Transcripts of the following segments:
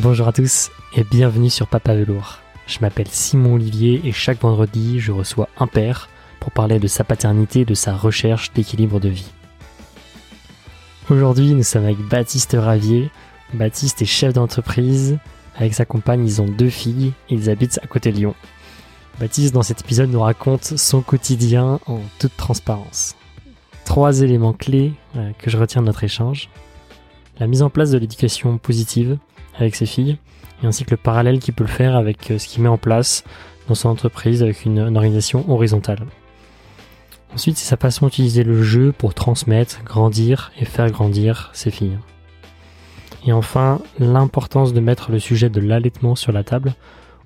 Bonjour à tous et bienvenue sur Papa Velours. Je m'appelle Simon Olivier et chaque vendredi je reçois un père pour parler de sa paternité et de sa recherche d'équilibre de vie. Aujourd'hui nous sommes avec Baptiste Ravier. Baptiste est chef d'entreprise. Avec sa compagne ils ont deux filles et ils habitent à côté de Lyon. Baptiste dans cet épisode nous raconte son quotidien en toute transparence. Trois éléments clés euh, que je retiens de notre échange. La mise en place de l'éducation positive, avec ses filles, et ainsi que le parallèle qu'il peut le faire avec euh, ce qu'il met en place dans son entreprise avec une, organisation horizontale. Ensuite, c'est sa façon d'utiliser le jeu pour transmettre, grandir et faire grandir ses filles. Et enfin, l'importance de mettre le sujet de l'allaitement sur la table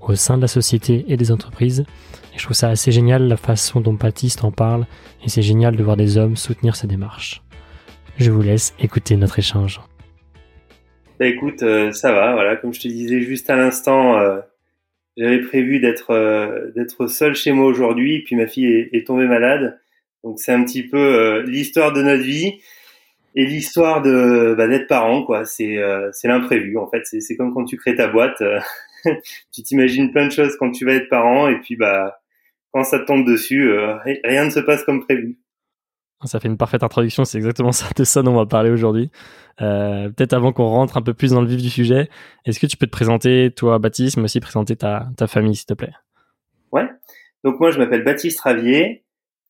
au sein de la société et des entreprises. Et je trouve ça assez génial la façon dont Baptiste en parle, et c'est génial de voir des hommes soutenir sa démarche. Je vous laisse écouter notre échange. Bah, écoute, euh, ça va, voilà, comme je te disais juste à l'instant, euh, j'avais prévu d'être euh, d'être seul chez moi aujourd'hui, puis ma fille est, tombée malade, donc c'est un petit peu l'histoire de notre vie et l'histoire de bah, d'être parent, quoi. C'est c'est l'imprévu, en fait. C'est comme quand tu crées ta boîte, tu t'imagines plein de choses quand tu vas être parent, et puis bah quand ça te tombe dessus, rien ne se passe comme prévu. Ça fait une parfaite introduction, c'est exactement ça de ça dont on va parler aujourd'hui. Euh, peut-être avant qu'on rentre un peu plus dans le vif du sujet, est-ce que tu peux te présenter, toi Baptiste, mais aussi présenter ta, ta famille, s'il te plaît? Ouais. Donc moi, je m'appelle Baptiste Ravier.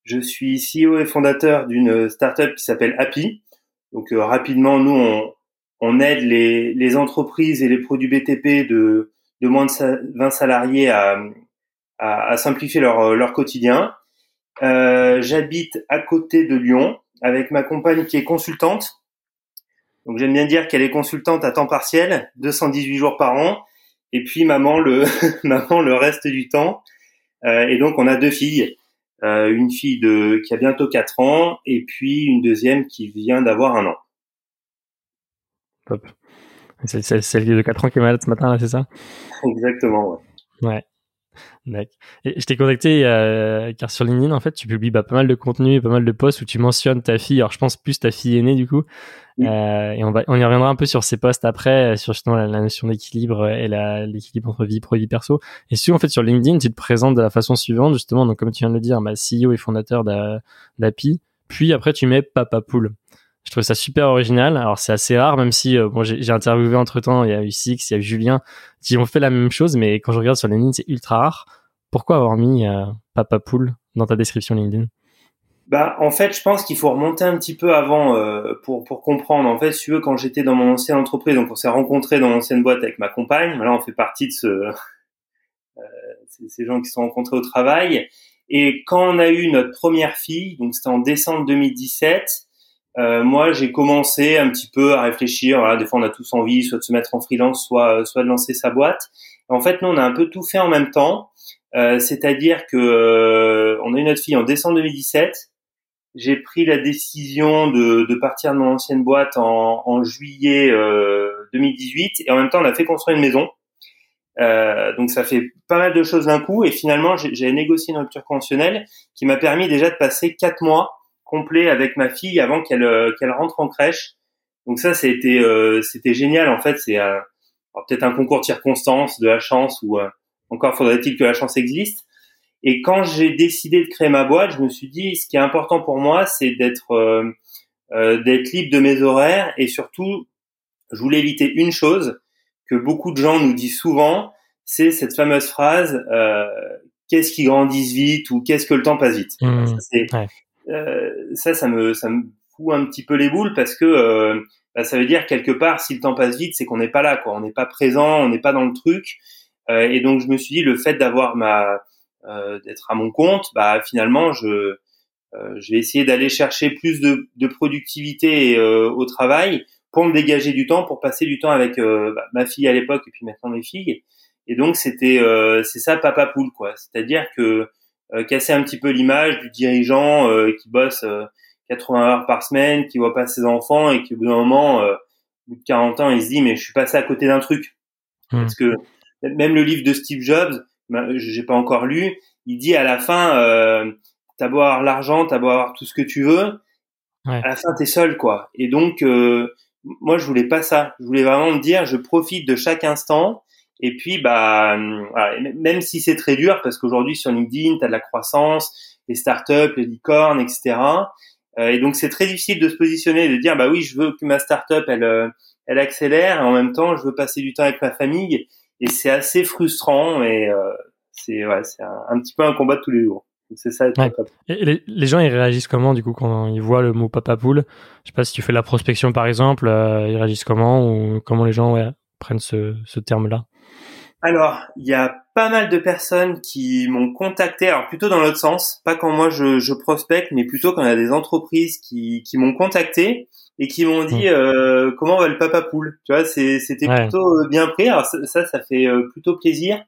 Je suis CEO et fondateur d'une startup qui s'appelle Happy. Donc euh, rapidement, nous, on, on aide les, les, entreprises et les produits BTP de, de moins de 20 salariés à, à, à simplifier leur, leur quotidien. Euh, j'habite à côté de Lyon avec ma compagne qui est consultante. Donc j'aime bien dire qu'elle est consultante à temps partiel, 218 jours par an, et puis maman le maman le reste du temps. Euh, et donc on a deux filles, euh, une fille de qui a bientôt 4 ans et puis une deuxième qui vient d'avoir un an. Top. C'est celle de 4 ans qui est malade ce matin là, c'est ça? Exactement. Ouais. ouais. Je t'ai contacté euh, car sur LinkedIn, en fait, tu publies bah, pas mal de contenu et pas mal de posts où tu mentionnes ta fille. Alors, je pense plus ta fille aînée, du coup. Euh, et on, va, on y reviendra un peu sur ces posts après, euh, sur justement la, notion d'équilibre et l'équilibre entre vie pro et vie perso. Et surtout, en fait, sur LinkedIn, tu te présentes de la façon suivante, justement. Donc, comme tu viens de le dire, bah, CEO et fondateur d'API. Puis après, tu mets Papa Pool. Je trouve ça super original. Alors c'est assez rare, même si euh, j'ai interviewé entre temps, il y a eu Six, il y a eu Julien, qui ont fait la même chose, mais quand je regarde sur LinkedIn, c'est ultra rare. Pourquoi avoir mis euh, Papa Pool dans ta description LinkedIn? Bah, en fait, je pense qu'il faut remonter un petit peu avant euh, pour pour comprendre. En fait, tu veux, quand j'étais dans mon ancienne entreprise, donc on s'est rencontrés dans l'ancienne boîte avec ma compagne. Là, on fait partie de euh, ces gens qui se sont rencontrés au travail. Et quand on a eu notre première fille, donc c'était en décembre 2017, euh, moi, j'ai commencé un petit peu à réfléchir. Voilà, des fois, on a tous envie, soit de se mettre en freelance, soit soit de lancer sa boîte. En fait, nous, on a un peu tout fait en même temps. Euh, c'est-à-dire que euh, on a eu notre fille en décembre 2017. J'ai pris la décision de, de, partir de mon ancienne boîte en, en juillet 2018 et en même temps, on a fait construire une maison. donc ça fait pas mal de choses d'un coup et finalement j'ai négocié une rupture conventionnelle qui m'a permis déjà de passer quatre mois complet avec ma fille avant qu'elle euh, qu'elle rentre en crèche. Donc ça, c'était euh, c'était génial. En fait, c'est peut-être un concours de circonstances, de la chance, ou euh, encore faudrait-il que la chance existe. Et quand j'ai décidé de créer ma boîte, je me suis dit, ce qui est important pour moi, c'est d'être d'être libre de mes horaires et surtout, je voulais éviter une chose que beaucoup de gens nous disent souvent, c'est cette fameuse phrase qu'est-ce qui grandit vite ou qu'est-ce que le temps passe vite? Mmh. Euh, ça, ça me, ça me fout un petit peu les boules parce que euh, bah, ça veut dire quelque part, si le temps passe vite, c'est qu'on n'est pas là, quoi. On n'est pas présent, on n'est pas dans le truc. Euh, et donc, je me suis dit, le fait d'avoir ma, d'être à mon compte, bah finalement, je, je vais essayer d'aller chercher plus de, de productivité au travail pour me dégager du temps, pour passer du temps avec bah, ma fille à l'époque et puis maintenant mes filles. Et donc c'était c'est ça papa poule quoi. C'est-à-dire que euh, casser un petit peu l'image du dirigeant euh, qui bosse 80 euh, heures par semaine, qui voit pas ses enfants et qui au bout d'un moment, au bout de 40 ans, il se dit mais je suis passé à côté d'un truc. Hmm. Parce que même le livre de Steve Jobs, ben, j'ai pas encore lu, il dit à la fin, euh, t'as beau avoir l'argent, t'as beau avoir tout ce que tu veux, à la fin t'es seul quoi. Et donc moi, je voulais pas ça. Je voulais vraiment me dire, je profite de chaque instant. Et puis, bah, même si c'est très dur, parce qu'aujourd'hui sur LinkedIn, tu as de la croissance, les startups, les licornes, etc. Euh, et donc, c'est très difficile de se positionner, de dire, bah oui, je veux que ma startup, elle, euh, elle accélère, et en même temps, je veux passer du temps avec ma famille. Et c'est assez frustrant, et euh, c'est ouais, c'est un, petit peu un combat de tous les jours. C'est ça. Et les, gens, ils réagissent comment du coup quand ils voient le mot papa poule? Je sais pas si tu fais de la prospection par exemple, ils réagissent comment ou comment les gens ouais, prennent ce, ce terme-là? Alors, il y a pas mal de personnes qui m'ont contacté, alors plutôt dans l'autre sens, pas quand moi je, je prospecte, mais plutôt quand il y a des entreprises qui, qui m'ont contacté et qui m'ont dit mmh. euh, comment va le papa poule? Tu vois, c'était plutôt euh, bien pris. Alors ça, ça fait euh, plutôt plaisir.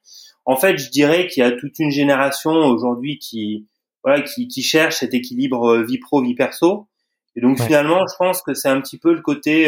En fait, je dirais qu'il y a toute une génération aujourd'hui qui voilà qui, qui cherche cet équilibre vie pro vie perso. Et donc finalement, je pense que c'est un petit peu le côté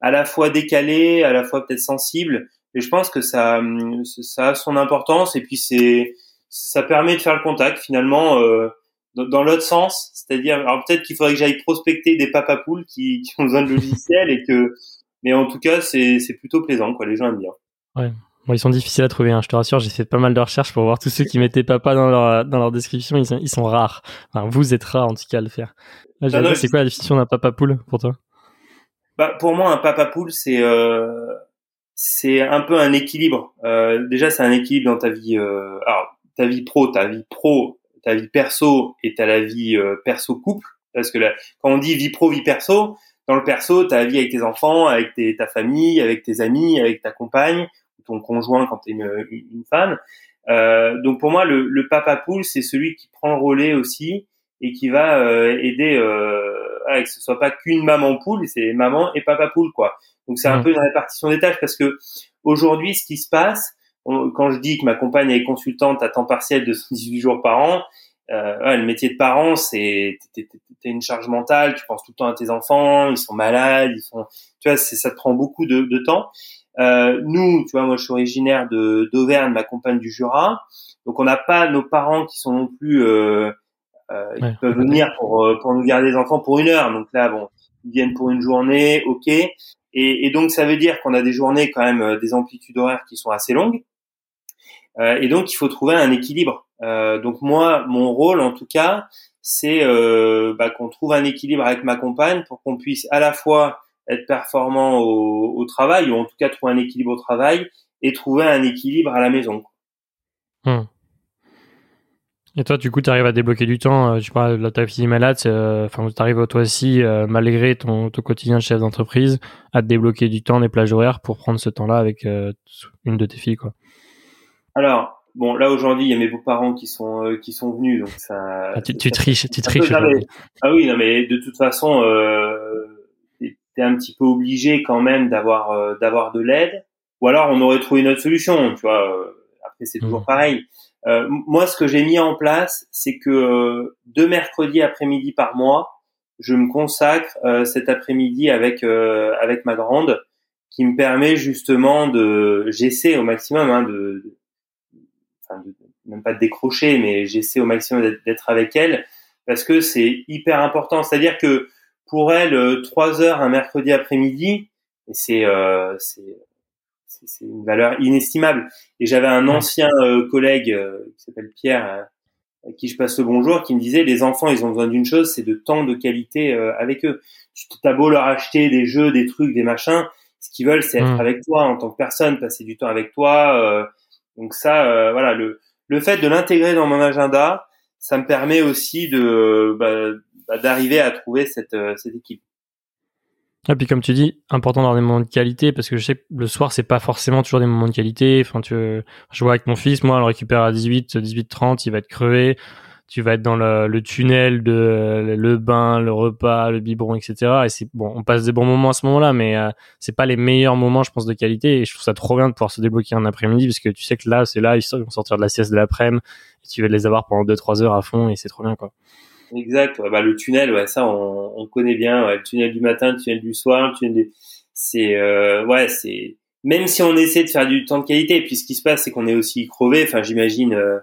à la fois décalé, à la fois peut-être sensible et je pense que ça, ça a son importance. Et puis c'est, ça permet de faire le contact finalement euh, dans, l'autre sens. C'est-à-dire, alors peut-être qu'il faudrait que j'aille prospecter des papapoules qui, qui ont besoin de logiciels et que, mais en tout cas, c'est, c'est plutôt plaisant, quoi. Les gens aiment bien. Ouais. Bon, ils sont difficiles à trouver, hein, je te rassure. J'ai fait pas mal de recherches pour voir tous ceux qui mettaient papa dans leur, dans leur description. Ils sont, ils sont rares. Enfin, vous êtes rares en tout cas à le faire. c'est quoi la définition d'un papa poule pour toi? Bah, Pour moi, un papa poule, c'est euh, c'est un peu un équilibre. Euh, déjà, c'est un équilibre dans ta vie. Euh, alors, ta vie pro, ta vie pro, ta vie perso et ta la vie euh, perso couple. Parce que là, quand on dit vie pro, vie perso, dans le perso, ta vie avec tes enfants, avec tes, ta famille, avec tes amis, avec ta compagne, ton conjoint quand tu es une, une, femme. Euh, donc pour moi, le, le papa poule, c'est celui qui prend le relais aussi et qui va euh, aider, euh, que ce soit pas qu'une maman poule, c'est maman et papa poule quoi. Donc c'est un peu une répartition des tâches parce que aujourd'hui, ce qui se passe, quand je dis que ma compagne est consultante à temps partiel de 18 jours par an, euh, le métier de parent, c'est t'es une charge mentale, tu penses tout le temps à tes enfants, ils sont malades, ils sont, tu vois, ça te prend beaucoup de, de temps. Euh, nous, tu vois, moi je suis originaire de d'Auvergne, ma compagne du Jura, donc on n'a pas nos parents qui sont non plus, euh, euh ils peuvent venir pour euh, pour nous garder les enfants pour une heure, donc là bon, ils viennent pour une journée, ok, et, et, donc ça veut dire qu'on a des journées quand même euh, des amplitudes horaires qui sont assez longues. Euh, et donc il faut trouver un équilibre. Euh, donc moi, mon rôle en tout cas, c'est euh, bah, qu'on trouve un équilibre avec ma compagne pour qu'on puisse à la fois être performant au, au, travail, ou en tout cas trouver un équilibre au travail, et trouver un équilibre à la maison. Et toi, du coup, tu arrives à débloquer du temps. Euh, tu parles de ta fille malade. Euh, enfin, tu arrives toi aussi, euh, malgré ton, ton, quotidien de chef d'entreprise, à te débloquer du temps des plages horaires pour prendre ce temps-là avec une de tes filles, quoi. Alors, bon, là aujourd'hui, il y a mes beaux-parents qui sont qui sont venus, donc ça. Ah, tu, tu triches, tu triches. ah oui, non, mais de toute façon, euh, t'es un petit peu obligé quand même d'avoir d'avoir de l'aide, ou alors on aurait trouvé une autre solution, tu vois. après, c'est toujours mmh. pareil. Euh, moi, ce que j'ai mis en place, c'est que euh, deux mercredis après-midi par mois, je me consacre euh, cet après-midi avec avec ma grande, qui me permet justement de, j'essaie au maximum hein, de, enfin de, même pas de décrocher, mais j'essaie au maximum d'être avec elle parce que c'est hyper important. C'est-à-dire que pour elle, trois heures un mercredi après-midi, c'est c'est c'est une valeur inestimable. Et j'avais un ancien euh, collègue euh, qui s'appelle Pierre, euh, à qui je passe le bonjour, qui me disait les enfants, ils ont besoin d'une chose, c'est de temps de qualité avec eux. Tu t'as beau leur acheter des jeux, des trucs, des machins, ce qu'ils veulent, c'est être mmh. avec toi en tant que personne, passer du temps avec toi. donc ça, voilà, le le fait de l'intégrer dans mon agenda, ça me permet aussi de bah, bah, d'arriver à trouver cette cette équipe. Et puis comme tu dis, important d'avoir des moments de qualité parce que je sais le soir c'est pas forcément toujours des moments de qualité. Enfin, tu, je vois avec mon fils, moi, on le récupère à 18, 18 30, il va être crevé. Tu vas être dans le, tunnel de le bain, le repas, le biberon, etc. Et c'est bon, on passe des bons moments à ce moment-là, mais euh, c'est pas les meilleurs moments, je pense, de qualité. Et je trouve ça trop bien de pouvoir se débloquer un après-midi parce que tu sais que là, c'est là, ils vont sortir de la sieste de l'après-midi tu vas les avoir pendant 2-3 heures à fond et c'est trop bien, quoi. Exact. Bah, le tunnel, ouais, ça, on, on connaît bien. Ouais, le tunnel du matin, le tunnel du soir, le tunnel c'est, euh, ouais, c'est, même si on essaie de faire du temps de qualité, puis ce qui se passe, c'est qu'on est aussi crevé. Enfin, j'imagine, euh,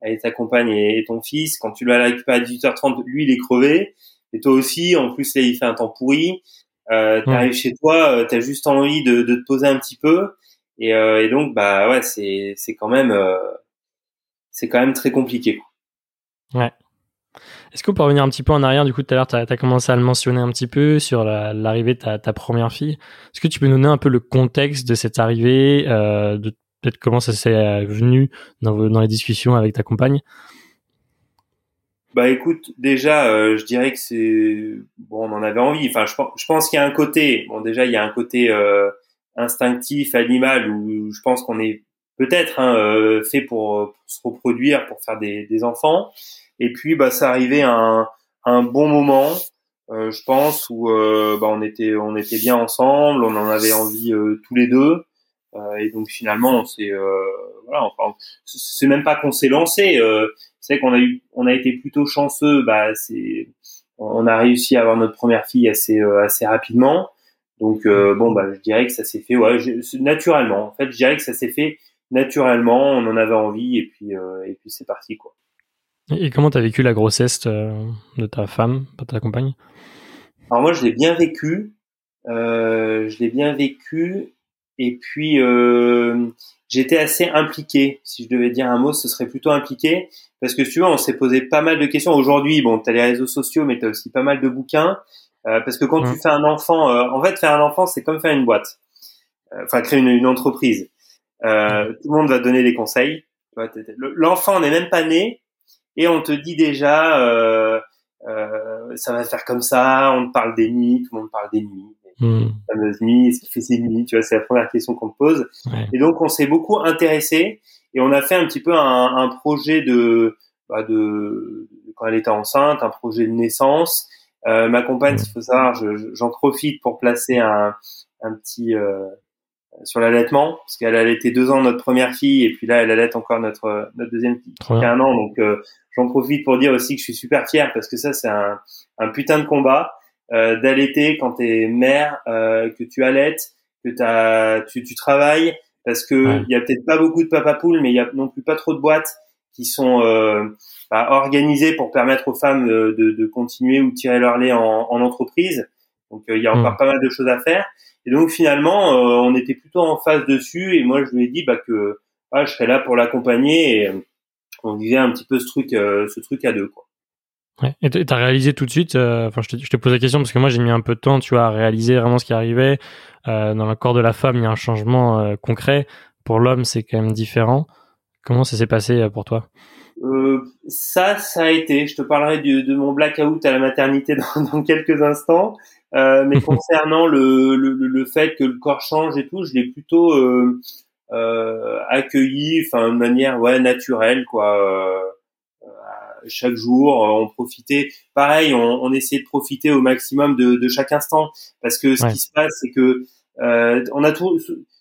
avec ta compagne et, ton fils, quand tu vas la récupérer à 18h30, lui, il est crevé. Et toi aussi, en plus, là, il fait un temps pourri. Euh, T'arrives chez toi, t'as juste envie de, de, te poser un petit peu, et, et donc bah ouais, c'est c'est quand même c'est quand même très compliqué. Ouais. Est-ce qu'on peut revenir un petit peu en arrière? Du coup, tout à l'heure, tu as, commencé à le mentionner un petit peu sur l'arrivée de ta, première fille. Est-ce que tu peux nous donner un peu le contexte de cette arrivée, euh, de peut-être comment ça s'est venu dans, les discussions avec ta compagne? Bah écoute, déjà, euh, je dirais que c'est bon, on en avait envie. Enfin, je, pense qu'il y a un côté, bon déjà, il y a un côté euh, instinctif, animal, où je pense qu'on est peut-être hein, euh, fait pour, se reproduire, pour faire des enfants. Et puis, bah, ça arrivait à un, un bon moment, euh, je pense, où euh, bah, on était on était bien ensemble, on en avait envie tous les deux. et donc finalement, on s'est voilà, enfin, c'est même pas qu'on s'est lancé. c'est qu'on a eu, on a été plutôt chanceux. Bah, c'est, on a réussi à avoir notre première fille assez assez rapidement. Donc bon, bah, je dirais que ça s'est fait ouais, naturellement. En fait, je dirais que ça s'est fait naturellement, on en avait envie et puis euh, et puis c'est parti quoi. Et comment t'as vécu la grossesse euh, de ta femme, de ta compagne? Alors moi je l'ai bien vécu, euh, je l'ai bien vécu et puis euh, j'étais assez impliqué. Si je devais dire un mot, ce serait plutôt impliqué parce que tu vois, on s'est posé pas mal de questions. Aujourd'hui, bon, t'as les réseaux sociaux, mais t'as aussi pas mal de bouquins parce que quand tu fais un enfant, en fait, faire un enfant, c'est comme faire une boîte, enfin créer une, une entreprise. Euh, tout le monde va donner des conseils. L'enfant n'est même pas né et on te dit déjà euh, euh, ça va se faire comme ça. On te parle des nuits, tout le monde parle des nuits. Hmm. fameuse nuit, est-ce qu'il fait ses nuits Tu vois, c'est la première question qu'on te pose. Et donc on s'est beaucoup intéressé et on a fait un petit peu un, un projet de, bah de quand elle était enceinte, un projet de naissance. Euh, ma compagne, il faut savoir, j'en profite pour placer un, un petit euh, sur l'allaitement parce qu'elle allaitait deux ans notre première fille et puis là elle allait encore notre notre deuxième fille qui a un an donc euh, j'en profite pour dire aussi que je suis super fier parce que ça c'est un, un putain de combat euh, d'allaiter quand t'es mère euh, que tu allaites que t'as tu, tu travailles parce que il y a peut-être pas beaucoup de papa poules mais il y a non plus pas trop de boîtes qui sont euh, bah, organisées pour permettre aux femmes de, de, continuer ou tirer leur lait en, en entreprise. Donc il y a encore mm. pas mal de choses à faire. Et donc finalement, euh, on était plutôt en phase dessus et moi je lui ai dit bah, que je serais là pour l'accompagner et euh, on vivait un petit peu ce truc, euh, ce truc à deux quoi. Ouais. Et t'as réalisé tout de suite. Enfin, je, te, je te pose la question parce que moi j'ai mis un peu de temps, tu vois, à réaliser vraiment ce qui arrivait. dans le corps de la femme, il y a un changement concret. Pour l'homme, c'est quand même différent. Comment ça s'est passé pour toi? Euh, ça, ça a été. Je te parlerai de, de mon blackout à la maternité dans, dans quelques instants. Euh, mais concernant le, le, le, fait que le corps change et tout, je l'ai plutôt euh, euh, accueilli, enfin de manière ouais naturelle quoi. Euh, chaque jour, on profitait. Pareil, on, on essayait de profiter au maximum de, de chaque instant, parce que ce qui se passe, c'est que on a tout.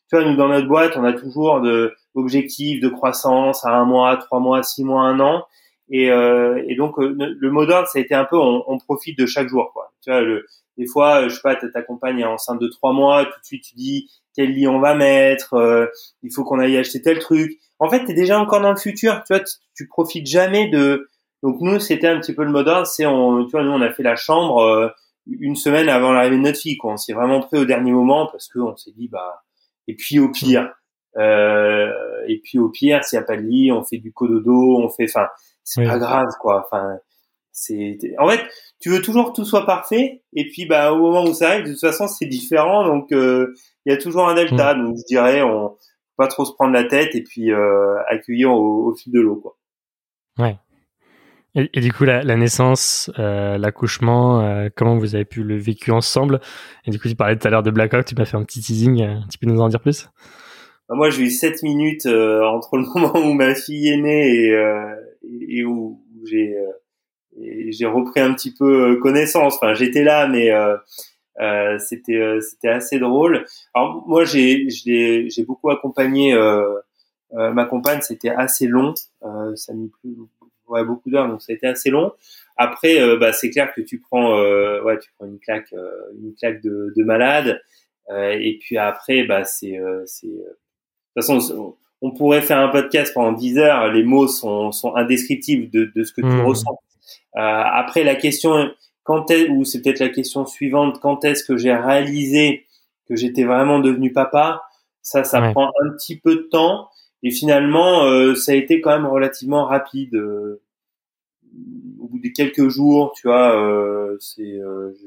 Tu vois, nous dans notre boîte, on a toujours de objectifs de croissance à un mois, trois mois, six mois, un an. Et, euh, et donc le mot d'ordre, ça a été un peu, on, on, profite de chaque jour, quoi. Tu vois, le, des fois, euh, je sais pas, ta compagne est enceinte de trois mois, tout de suite tu dis quel lit on va mettre, euh, il faut qu'on aille acheter tel truc. En fait, tu es déjà encore dans le futur, tu vois, tu, profites jamais de. Donc nous, c'était un petit peu le mode c'est on, tu vois, nous on a fait la chambre euh, une semaine avant l'arrivée de notre fille, quoi. On s'est vraiment pris au dernier moment parce que on s'est dit bah et puis au pire, euh, et puis au pire, s'il y a pas de lit, on fait du cododo, on fait, enfin, c'est pas grave, quoi. Enfin, c'est en fait tu veux toujours que tout soit parfait et puis bah au moment où ça arrive de toute façon c'est différent donc euh, il y a toujours un delta. Mm. donc je dirais on faut pas trop se prendre la tête et puis euh, accueillir au, fil de l'eau quoi. Ouais. Et, du coup la, naissance euh, l'accouchement comment vous avez pu le vécu ensemble? Et du coup tu parlais tout à l'heure de Blackout tu m'as fait un petit teasing tu peux nous en dire plus? Bah, moi j'ai eu 7 minutes entre le moment où ma fille est née et, et où j'ai et j'ai repris un petit peu euh, connaissance. Enfin, j'étais là, mais euh, euh, c'était c'était assez drôle. Alors moi, j'ai j'ai beaucoup accompagné ma compagne. C'était assez long. ça m'a pris ouais, beaucoup d'heures, donc ça a été assez long. Après, bah, c'est clair que tu prends ouais, tu prends une claque une claque de, de malade. et puis après, bah c'est c'est de toute façon on pourrait faire un podcast pendant 10 heures. Les mots sont, sont indescriptibles de, de ce que tu mmh. ressens. Euh, après, la question quand est, ou c'est peut-être la question suivante, quand est-ce que j'ai réalisé que j'étais vraiment devenu papa? Ça, ça prend un petit peu de temps. Et finalement, euh, ça a été quand même relativement rapide. Euh, au bout de quelques jours, tu vois, euh,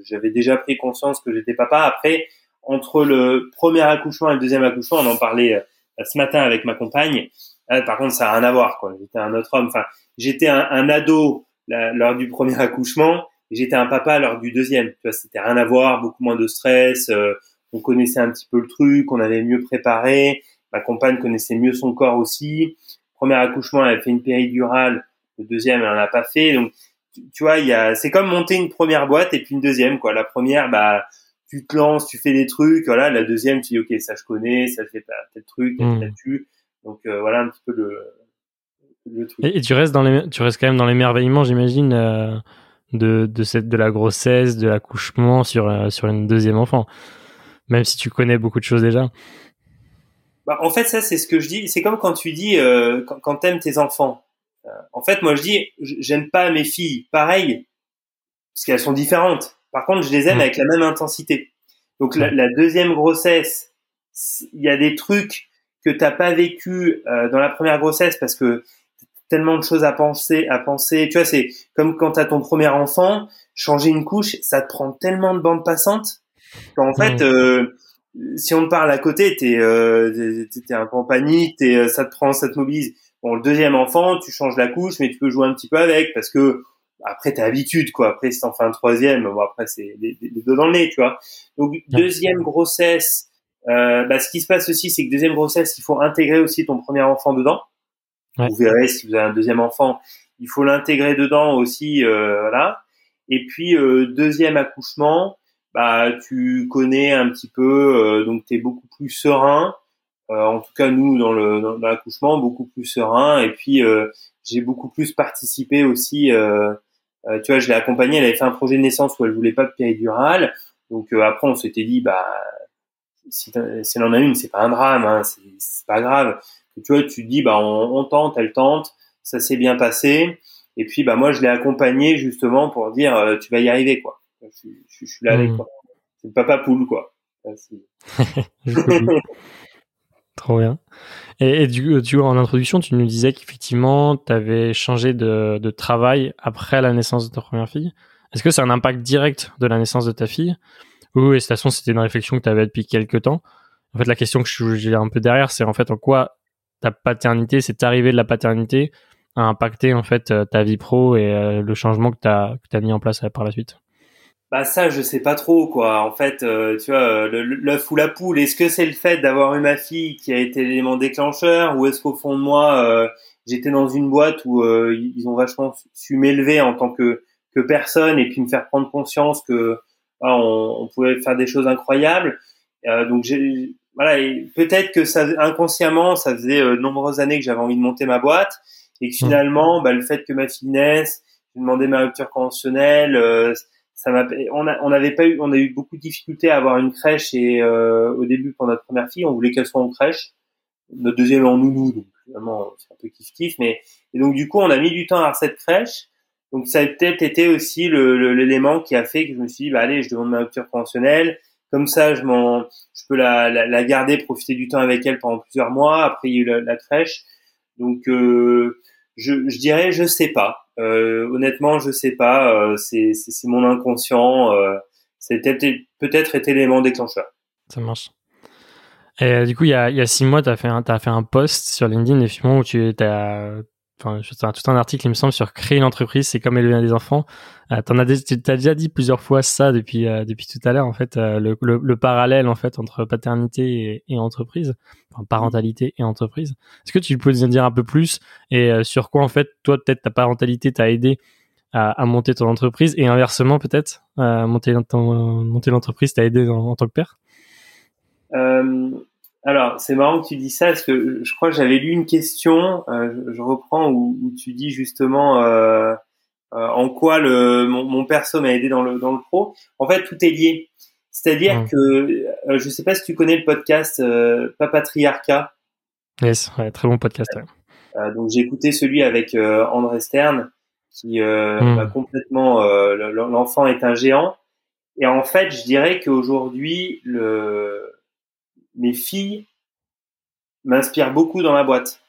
j'avais déjà pris conscience que j'étais papa. Après, entre le premier accouchement et le deuxième accouchement, on en parlait ce matin avec ma compagne. par contre, ça n'a rien à voir. Quoi. J'étais un autre homme. Enfin, j'étais un, un ado lors du premier accouchement j'étais un papa lors du deuxième. Tu vois, c'était rien à voir, beaucoup moins de stress. Euh, on connaissait un petit peu le truc, on avait mieux préparé. Ma compagne connaissait mieux son corps aussi. Premier accouchement, elle a fait une péridurale. Le deuxième, elle en a pas fait. Donc, tu, vois, il y a, c'est comme monter une première boîte et puis une deuxième, quoi. La première, bah, tu te lances, tu fais des trucs, voilà. La deuxième, tu dis, ok, ça je connais, ça fait tel truc, mmh. tu Donc, euh, voilà un petit peu le, le truc. Et, tu restes dans les, tu restes quand même dans l'émerveillement, j'imagine. Euh de, de, cette, de la grossesse, de l'accouchement sur, euh, sur une deuxième enfant, même si tu connais beaucoup de choses déjà. Bah, en fait, ça, c'est ce que je dis. C'est comme quand tu dis, euh, quand, quand t'aimes tes enfants. En fait, moi, je dis, j'aime pas mes filles pareil, parce qu'elles sont différentes. Par contre, je les aime mmh. avec la même intensité. Donc, la, la deuxième grossesse, il y a des trucs que t'as pas vécu euh, dans la première grossesse parce que tellement de choses à penser, à penser. Tu vois, c'est comme quand t'as ton premier enfant, changer une couche, ça te prend tellement de bandes passantes qu'en fait, euh, si on te parle à côté, t'es euh, t'es un peu en panique, t'es, euh, ça te prend, ça te mobilise. Bon, le deuxième enfant, tu changes la couche, mais tu peux jouer un petit peu avec parce que après t'as habitude quoi. Après si t'en fais un troisième, bon après c'est les, deux dans le nez, tu vois. Donc deuxième grossesse, euh, bah, ce qui se passe aussi, c'est que deuxième grossesse, il faut intégrer aussi ton premier enfant dedans. Vous verrez si vous avez un deuxième enfant, il faut l'intégrer dedans aussi, euh, voilà. Et puis euh, deuxième accouchement, bah tu connais un petit peu, euh, donc tu es beaucoup plus serein. en tout cas nous dans le dans, l'accouchement beaucoup plus serein. Et puis j'ai beaucoup plus participé aussi. tu vois, je l'ai accompagnée. Elle avait fait un projet de naissance où elle voulait pas de péridurale. Donc après on s'était dit bah si, si elle en a une, c'est pas un drame, hein, c'est pas grave tu vois, tu dis, bah, on, tente, elle tente, ça s'est bien passé. Et puis, bah, moi, je l'ai accompagné justement pour dire, euh, tu vas y arriver, quoi. Je, suis là avec mmh. toi. C'est le papa poule, quoi. Trop bien. Et, du, tu en introduction, tu nous disais qu'effectivement, tu avais changé de, de, travail après la naissance de ta première fille. Est-ce que c'est un impact direct de la naissance de ta fille? Ou, de toute façon, c'était une réflexion que tu avais depuis quelques temps? En fait, la question que j'ai un peu derrière, c'est en fait en quoi ta paternité, cette arrivée de la paternité a impacté en fait euh, ta vie pro et euh, le changement que tu as, mis en place euh, par la suite? Bah ça je sais pas trop quoi. En fait tu vois l'œuf ou la poule est-ce que c'est le fait d'avoir eu ma fille qui a été l'élément déclencheur ou est-ce qu'au fond de moi j'étais dans une boîte où ils ont vachement su m'élever en tant que que personne et puis me faire prendre conscience que on, pouvait faire des choses incroyables. Donc j'ai voilà, peut-être que ça, inconsciemment, ça faisait euh, de nombreuses années que j'avais envie de monter ma boîte et que mmh. finalement, bah, le fait que ma fille naisse, j'ai demandé ma rupture conventionnelle, euh, ça m'a, on a, on avait pas eu, on a eu beaucoup de difficultés à avoir une crèche et euh, au début pour notre première fille, on voulait qu'elle soit en crèche, notre deuxième en nounou, donc finalement c'est un peu kiff kiff, mais et donc du coup on a mis du temps à avoir cette crèche. Donc ça a peut-être été aussi l'élément le, qui a fait que je me suis dit bah allez je demande ma rupture conventionnelle comme ça, je m'en, je peux la, la, garder, profiter du temps avec elle pendant plusieurs mois. Après, il y a eu la, crèche. Donc, euh, je, je dirais, je sais pas. Euh, honnêtement, je sais pas. Euh, c'est, c'est, mon inconscient. Euh, c'était peut-être été l'élément déclencheur. Ça marche. Et du coup, il y a, il y a six mois, tu as fait un post sur LinkedIn, effectivement, où tu as, enfin, tout un article, il me semble, sur créer une entreprise, c'est comme élever des enfants. Euh, as, déjà dit plusieurs fois ça depuis euh, depuis tout à l'heure, en fait, euh, le, le, parallèle en fait entre paternité et, entreprise, parentalité et entreprise. Est-ce que tu peux nous en dire un peu plus et sur quoi en fait, toi peut-être ta parentalité t'a aidé à, monter ton entreprise et inversement peut-être monter l'entreprise t'a aidé en, tant que père? Alors, c'est marrant que tu dis ça parce que je crois que j'avais lu une question, euh, je, reprends, où, où, tu dis justement euh, euh, en quoi le, mon, mon perso m'a aidé dans le, dans le pro. En fait, tout est lié. C'est-à-dire mmh. que, euh, je sais pas si tu connais le podcast euh, Papatriarcat. Yes, ouais, très bon podcast. donc j'ai écouté celui avec André Stern. qui euh, bah, complètement euh, l'enfant est un géant. Et en fait, je dirais qu'aujourd'hui, le mes filles m'inspirent beaucoup dans ma boîte.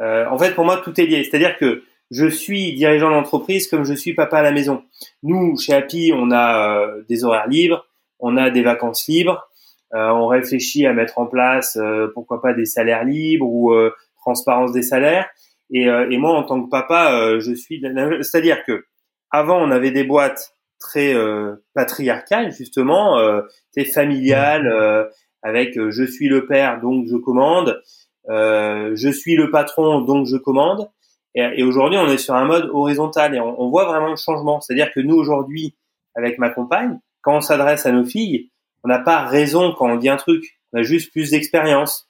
Euh, en fait, pour moi, tout est lié. C'est-à-dire que je suis dirigeant d'entreprise comme je suis papa à la maison. Nous, chez Happy, on a euh, des horaires libres, on a des vacances libres, euh, on réfléchit à mettre en place, pourquoi pas, des salaires libres ou transparence des salaires. Et, et, moi, en tant que papa, je suis, c'est-à-dire que avant, on avait des boîtes très patriarcales, justement, euh, familiales, avec je suis le père, donc je commande. je suis le patron, donc je commande. Et, aujourd'hui, on est sur un mode horizontal et on, voit vraiment le changement. C'est-à-dire que nous, aujourd'hui, avec ma compagne, quand on s'adresse à nos filles, on n'a pas raison quand on dit un truc. On a juste plus d'expérience.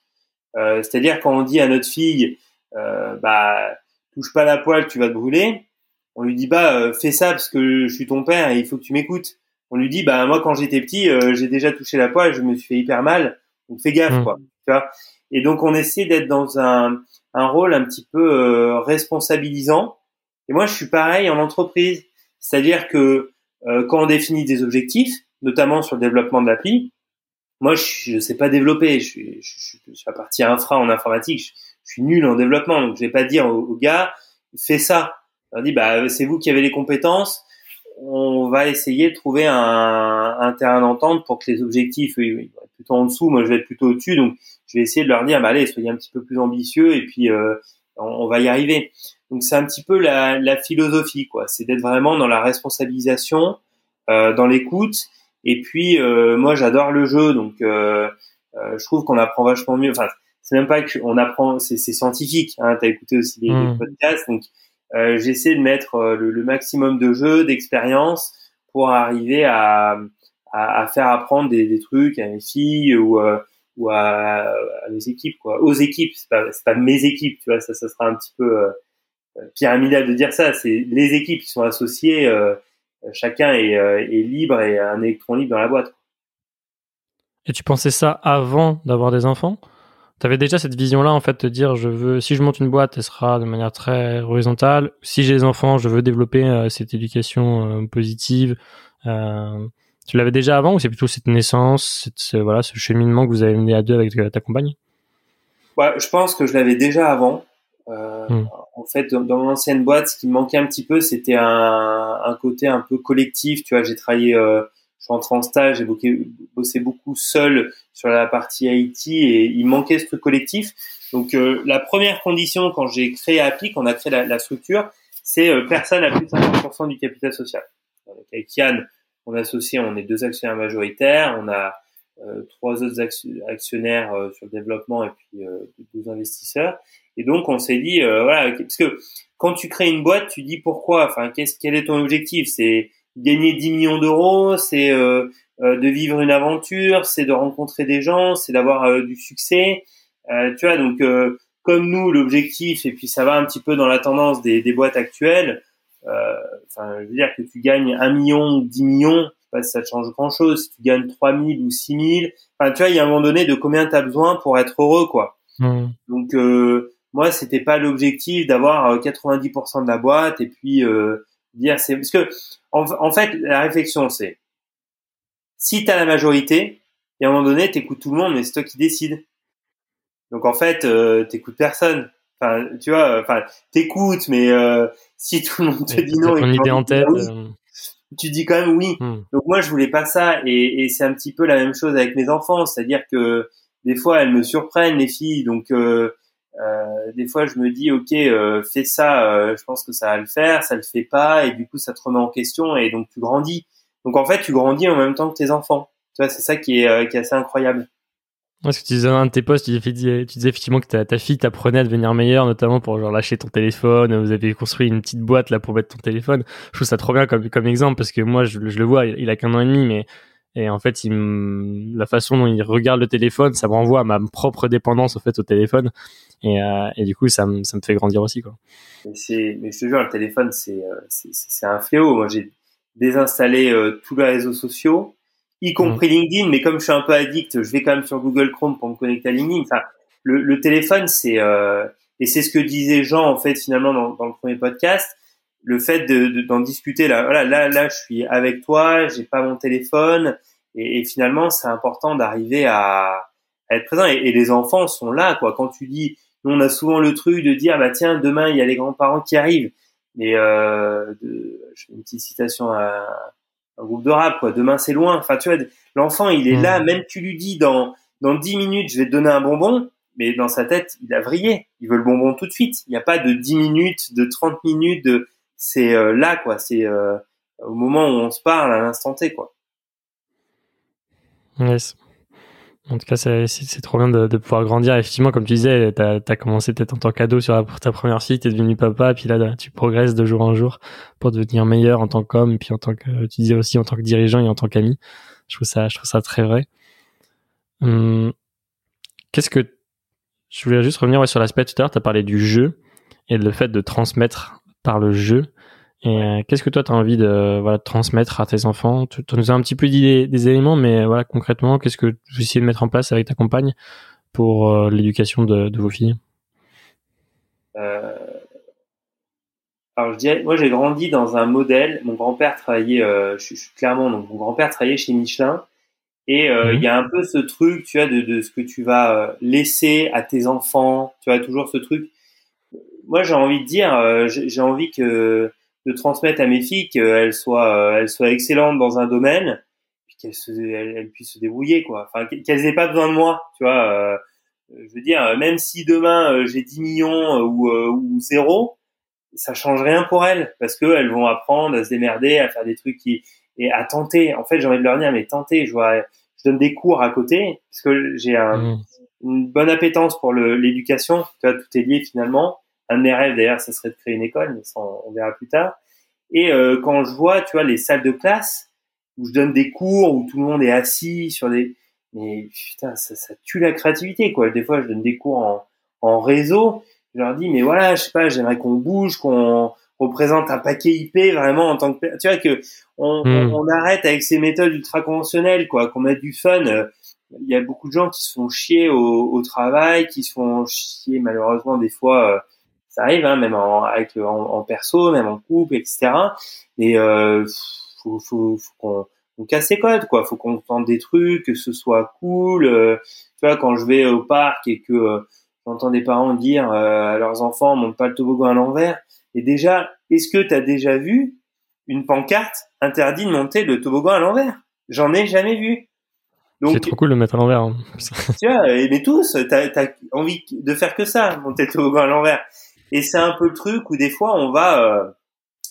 Euh, c'est-à-dire quand on dit à notre fille, euh, bah, touche pas la poêle, tu vas te brûler. On lui dit bah, euh, fais ça parce que je suis ton père et il faut que tu m'écoutes. On lui dit bah moi quand j'étais petit, euh, j'ai déjà touché la poêle, je me suis fait hyper mal. Donc fais gaffe mmh. quoi. Tu vois? Et donc on essaie d'être dans un un rôle un petit peu euh, responsabilisant. Et moi, je suis pareil en entreprise. C'est-à-dire que euh, quand on définit des objectifs, notamment sur le développement de l'appli, moi, je ne sais pas développer. Je suis, je, je suis la partie infra en informatique. Je, suis nul en développement. Donc, je vais pas dire au, gars, fais ça. On dit, bah, c'est vous qui avez les compétences. On va essayer de trouver un, un terrain d'entente pour que les objectifs, oui, plutôt en dessous. Moi, je vais être plutôt au-dessus. Donc, je vais essayer de leur dire, bah, allez, soyez un petit peu plus ambitieux et puis euh, on, va y arriver. Donc c'est un petit peu la, la philosophie, quoi. C'est d'être vraiment dans la responsabilisation, euh, dans l'écoute. Et puis euh, moi, j'adore le jeu, donc euh, euh, je trouve qu'on apprend vachement mieux. Enfin, c'est même pas qu'on apprend, c'est scientifique. Hein, T'as écouté aussi les, mmh. podcasts, donc j'essaie de mettre le, le, maximum de jeux, d'expérience pour arriver à, à, à, faire apprendre des, des, trucs à mes filles ou ou à, à nos équipes, quoi, aux équipes. C'est pas, pas mes équipes, tu vois. Ça, ça sera un petit peu euh, pyramidal de dire ça. C'est les équipes qui sont associées. Euh, chacun est, euh, est, libre et un électron libre dans la boîte. Et tu pensais ça avant d'avoir des enfants? Tu avais déjà cette vision-là, en fait, de dire, je veux, si je monte une boîte, elle sera de manière très horizontale. Si j'ai des enfants, je veux développer euh, cette éducation euh, positive. Euh, tu l'avais déjà avant ou c'est plutôt cette naissance, ce, voilà, ce cheminement que vous avez mené à deux avec ta compagne? Ouais, Je pense que je l'avais déjà avant. Hmm. En fait, dans, mon ancienne boîte, ce qui me manquait un petit peu, c'était un, un, côté un peu collectif. Tu vois, j'ai travaillé, suis entré en stage, j'ai bossé beaucoup seul sur la partie IT et il manquait ce truc collectif. Donc, euh, la première condition quand j'ai créé Appi, quand on a créé la, structure, c'est euh, personne à plus de 50% du capital social. avec Yann, on associe, on est deux actionnaires majoritaires, on a euh, trois autres actionnaires euh, sur le développement et puis euh, deux investisseurs. Et donc on s'est dit, voilà, parce que quand tu crées une boîte, tu dis pourquoi, enfin, qu'est-ce, quel est ton objectif? C'est gagner 10 millions d'euros, c'est de vivre une aventure, c'est de rencontrer des gens, c'est d'avoir du succès. tu vois, donc comme nous, l'objectif, et puis ça va un petit peu dans la tendance des, des boîtes actuelles, euh, enfin, je veux dire que tu gagnes un million ou 10 millions, je sais pas si ça te change grand chose. Si tu gagnes 3000 ou 6000, enfin, tu vois, il y a un moment donné de combien tu as besoin pour être heureux, quoi. Mmh. Donc, euh, moi, c'était pas l'objectif d'avoir 90% euh, de la boîte et puis euh, dire c'est parce que en, fait la réflexion c'est si tu as la majorité et à un moment donné t'écoutes tout le monde mais c'est toi qui décides. Donc en fait euh, t'écoutes personne. Enfin, tu vois, enfin, t'écoutes, mais euh, si tout le monde te dit non, ton idée en tête, euh. tu dis quand même oui. Hmm. Donc moi, je voulais pas ça, et, et c'est un petit peu la même chose avec mes enfants, c'est-à-dire que des fois, elles me surprennent les filles, donc euh, euh des fois, je me dis, ok, euh, fais ça, je pense que ça va le faire, ça le fait pas, et du coup, ça te remet en question, et donc tu grandis. Donc en fait, tu grandis en même temps que tes enfants. Tu vois, c'est ça qui est, qui est assez incroyable. Parce que tu disais un de tes posts, tu disais, effectivement que ta, fille t'apprenait à devenir meilleure, notamment pour genre lâcher ton téléphone. Vous avez construit une petite boîte là pour mettre ton téléphone. Je trouve ça trop bien comme, comme exemple parce que moi, je, le vois, il, a qu'un an et demi, mais et en fait, il la façon dont il regarde le téléphone, ça me renvoie à ma propre dépendance au fait au téléphone. Et, euh, et du coup, ça me, ça me fait grandir aussi quoi. Mais je te jure, le téléphone, c'est, euh, c'est, un fléau. Moi, j'ai désinstallé euh, tous les réseaux sociaux y compris LinkedIn, mais comme je suis un peu addict, je vais quand même sur Google Chrome pour me connecter à LinkedIn. Enfin, le, le téléphone, c'est euh, et c'est ce que disait Jean en fait finalement dans, dans le premier podcast. Le fait de d'en discuter là, voilà, là, là, je suis avec toi, j'ai pas mon téléphone, et, finalement, c'est important d'arriver à, être présent. Et, les enfants sont là, quoi. Quand tu dis, nous, on a souvent le truc de dire, bah tiens, demain il y a les grands-parents qui arrivent. Mais euh, de, je fais une petite citation à un groupe de rap, quoi. Demain c'est loin. Enfin, tu vois, l'enfant, il est là. Mmh. Même tu lui dis dans dans dix minutes, je vais te donner un bonbon mais dans sa tête, il a vrillé. Il veut le bonbon tout de suite. Il n'y a pas de 10 minutes, de 30 minutes, de c'est euh, là quoi, c'est euh, au moment où on se parle à l'instant T quoi. Yes. En tout cas, c'est trop bien de, pouvoir grandir. Effectivement, comme tu disais, tu as, commencé peut-être en tant qu'ado sur pour ta première fille, tu es devenu papa, puis là, tu progresses de jour en jour pour devenir meilleur en tant qu'homme, puis en tant que, tu disais aussi en tant que dirigeant et en tant qu'ami. Je trouve ça, je trouve ça très vrai. Hum, Qu'est-ce que je voulais juste revenir sur l'aspect tout à l'heure, tu as parlé du jeu et le fait de transmettre par le jeu. Et euh, qu'est-ce que toi tu as envie de voilà, transmettre à tes enfants? Tu nous as un petit peu dit des, éléments, mais voilà concrètement, qu'est-ce que tu essayes de mettre en place avec ta compagne pour euh, l'éducation de, vos filles? Euh, Alors je dirais, moi j'ai grandi dans un modèle. Mon grand-père travaillait, je, suis clairement donc mon grand-père travaillait chez Michelin et euh, il y a un peu ce truc, tu vois, de, de ce que tu vas laisser à tes enfants. Tu as toujours ce truc. Moi, j'ai envie de dire, euh, j'ai envie que de transmettre à mes filles qu'elles soient, elles soient excellentes dans un domaine, puis qu'elles se, elles, puissent se débrouiller, quoi. Enfin, qu'elles aient pas besoin de moi, tu vois. je veux dire, même si demain j'ai 10 millions ou, ou zéro, ça change rien pour elles parce que elles vont apprendre à se démerder, à faire des trucs qui et à tenter. En fait, j'ai envie de leur dire, mais tentez. Je vois, je donne des cours à côté parce que j'ai un, mmh. une bonne appétence pour l'éducation. Tu vois, tout est lié finalement. Un de mes rêves d'ailleurs, ça serait de créer une école, mais ça, on, verra plus tard. Et euh, quand je vois, tu vois, les salles de classe où je donne des cours où tout le monde est assis sur des, mais putain, ça, ça tue la créativité quoi. Des fois, je donne des cours en, en réseau. Je leur dis, mais voilà, je sais pas, j'aimerais qu'on bouge, qu'on représente un paquet IP vraiment en tant que tu vois que on, hmm. on, arrête avec ces méthodes ultra conventionnelles quoi qu'on mette du fun il y a beaucoup de gens qui se font chier au, au travail qui se font chier malheureusement des fois euh, ça arrive hein, même en, avec en, perso même en couple etc et euh, faut, faut, faut qu'on on casse les codes quoi faut qu'on tente des trucs que ce soit cool euh, tu vois quand je vais au parc et que euh, j'entends des parents dire à leurs enfants monte pas le toboggan à l'envers et déjà, est-ce que tu as déjà vu une pancarte interdit de monter le toboggan à l'envers? J'en ai jamais vu. C'est trop cool de mettre à l'envers. Hein. tu vois, mais tous, t'as as envie de faire que ça, monter le toboggan à l'envers. Et c'est un peu le truc où des fois on va, euh,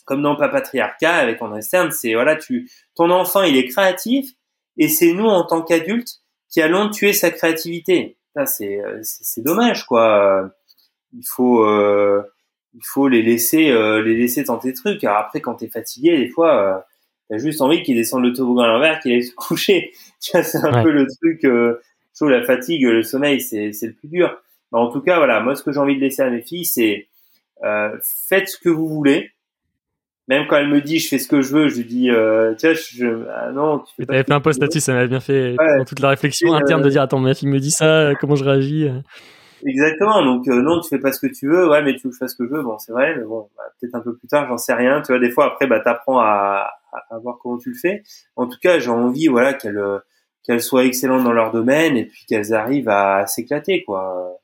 comme dans Papatriarcat avec André Stern, c'est voilà, tu, ton enfant il est créatif et c'est nous en tant qu'adultes qui allons tuer sa créativité. C'est c'est dommage quoi. Il faut euh, il faut les laisser euh, les laisser tenter des trucs. Alors après, quand t'es fatigué, des fois, euh, t'as juste envie qu'ils descendent le toboggan à l'envers, qu'ils aillent se coucher. C'est un peu le truc. Euh, je la fatigue, le sommeil, c'est c'est le plus dur. Mais en tout cas, voilà, moi, ce que j'ai envie de laisser à mes filles, c'est euh, faites ce que vous voulez. Même quand elle me dit je fais ce que je veux, je lui dis euh, tiens je ah non tu fais fait un post là-dessus, ça m'a bien fait toute la réflexion interne de dire attends ma fille me dit ça, comment je réagis Exactement. Donc euh, non, tu fais pas ce que tu veux. Ouais, mais tu veux que je fasse ce que je veux. Bon, c'est vrai. Mais bon, bah, peut-être un peu plus tard, j'en sais rien. Tu vois, des fois après, bah t'apprends à, à, voir comment tu le fais. En tout cas, j'ai envie, voilà, qu'elles qu'elles soient excellentes dans leur domaine et puis qu'elles arrivent à, s'éclater, quoi.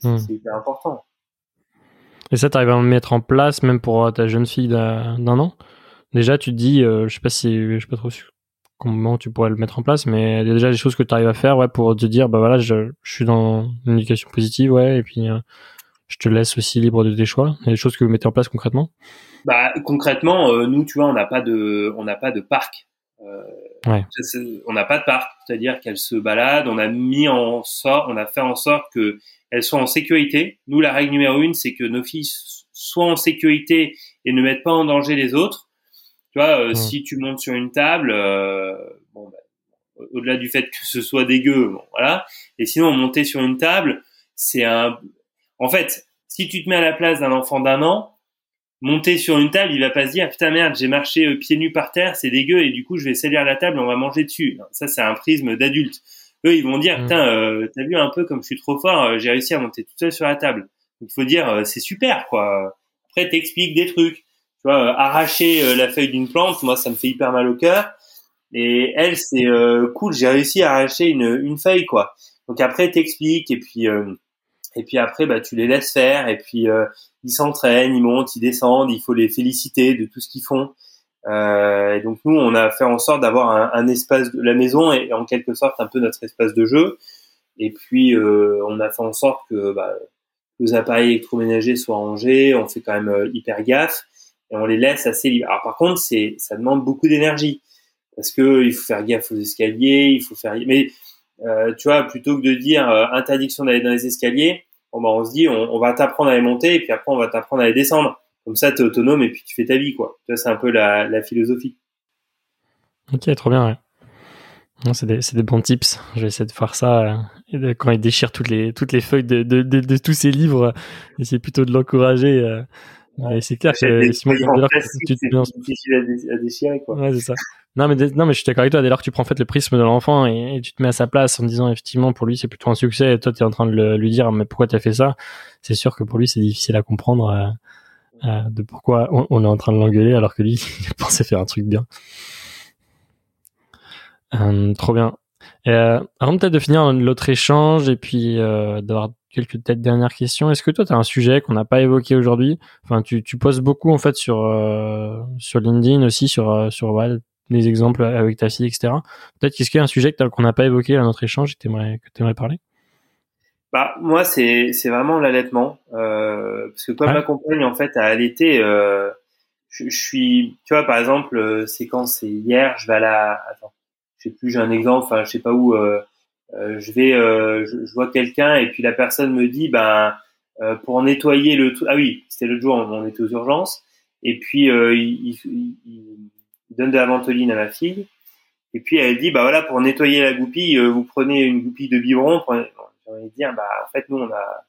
C'est hmm. hyper important. Et ça, tu arrives à mettre en place même pour ta jeune fille d'un an? Déjà, tu te dis, euh, je sais pas si, je sais pas trop comment tu pourrais le mettre en place, mais il y a déjà des choses que tu arrives à faire ouais, pour te dire, bah voilà, je, je suis dans une éducation positive, ouais, et puis euh, je te laisse aussi libre de tes choix. Il y a des choses que vous mettez en place concrètement? Bah concrètement, euh, nous, tu vois, on n'a pas de, on pas de parc. Euh, ouais. On n'a pas de parc, c'est-à-dire qu'elles se baladent. On a mis en sorte, on a fait en sorte que elles soient en sécurité. Nous, la règle numéro une, c'est que nos filles soient en sécurité et ne mettent pas en danger les autres. Tu vois, euh, si tu montes sur une table, euh, bon, bah, au-delà du fait que ce soit dégueu, bon, voilà. Et sinon, monter sur une table, c'est un. En fait, si tu te mets à la place d'un enfant d'un an, monter sur une table, il va pas se dire putain merde, j'ai marché euh, pieds nus par terre, c'est dégueu et du coup je vais salir la table, on va manger dessus. ça c'est un prisme d'adulte. Eux ils vont dire putain, euh, t'as vu un peu comme je suis trop fort, j'ai réussi à monter tout seul sur la table. Il faut dire c'est super quoi. Après t'expliques des trucs tu vois, arracher la feuille d'une plante, moi, ça me fait hyper mal au cœur. Et elle, c'est cool, j'ai réussi à arracher une, une feuille, quoi. Donc après, t'expliques et puis et puis après, bah, tu les laisses faire et puis ils s'entraînent, ils montent, ils descendent. Il faut les féliciter de tout ce qu'ils font. Euh, et donc nous, on a fait en sorte d'avoir un, un, espace de la maison et en quelque sorte un peu notre espace de jeu. Et puis euh, on a fait en sorte que bah, les appareils électroménagers soient rangés. On fait quand même euh, hyper gaffe et on les laisse assez libres. Alors par contre, c'est ça demande beaucoup d'énergie parce que il faut faire gaffe aux escaliers, il faut faire. Mais euh, tu vois, plutôt que de dire euh, interdiction d'aller dans les escaliers, bon, bah, on se dit on, on va t'apprendre à les monter et puis après on va t'apprendre à les descendre. Comme ça, tu es autonome et puis tu fais ta vie, quoi. Tu vois, c'est un peu la, la, philosophie. Ok, trop bien, ouais. C'est des, des, bons tips. Je vais essayer de faire ça euh, quand il déchire toutes les, toutes les feuilles de, de, de, de tous ces livres. Essayer plutôt de l'encourager. Euh, ouais, c'est clair que Simon, tu te bien. difficile à, déchirer, quoi. Ouais, c'est ça. Non, mais, non, mais je suis d'accord avec toi. Dès lors que tu prends en fait le prisme de l'enfant et, et, tu te mets à sa place en disant effectivement pour lui c'est plutôt un succès et toi tu es en train de le, lui dire mais pourquoi tu as fait ça, c'est sûr que pour lui c'est difficile à comprendre. Euh, euh, de pourquoi on, est en train de l'engueuler alors que lui il pensait faire un truc bien. Euh, trop bien. Euh, avant peut-être de finir l'autre échange et puis euh, d'avoir quelques peut-être dernières questions, est-ce que toi tu as un sujet qu'on n'a pas évoqué aujourd'hui? Enfin, tu, tu postes beaucoup en fait sur euh, sur LinkedIn aussi sur sur ouais, des exemples avec ta fille, etc. Peut-être qu'est-ce qu'il y a un sujet qu'on n'a pas évoqué dans notre échange et que tu aimerais parler? Bah moi c'est c'est vraiment l'allaitement euh, parce que comme ma compagne en fait a allaité, euh, je, je, suis tu vois par exemple euh, c'est quand c'est hier je vais à la attends je sais plus j'ai un exemple enfin je sais pas où euh, je vais euh, je, je, vois quelqu'un et puis la personne me dit ben pour nettoyer le ah oui c'était l'autre jour on était aux urgences et puis il, il, il, donne de la ventoline à ma fille et puis elle dit bah voilà pour nettoyer la goupille vous prenez une goupille de biberon envie de dire, bah, en fait, nous, on a,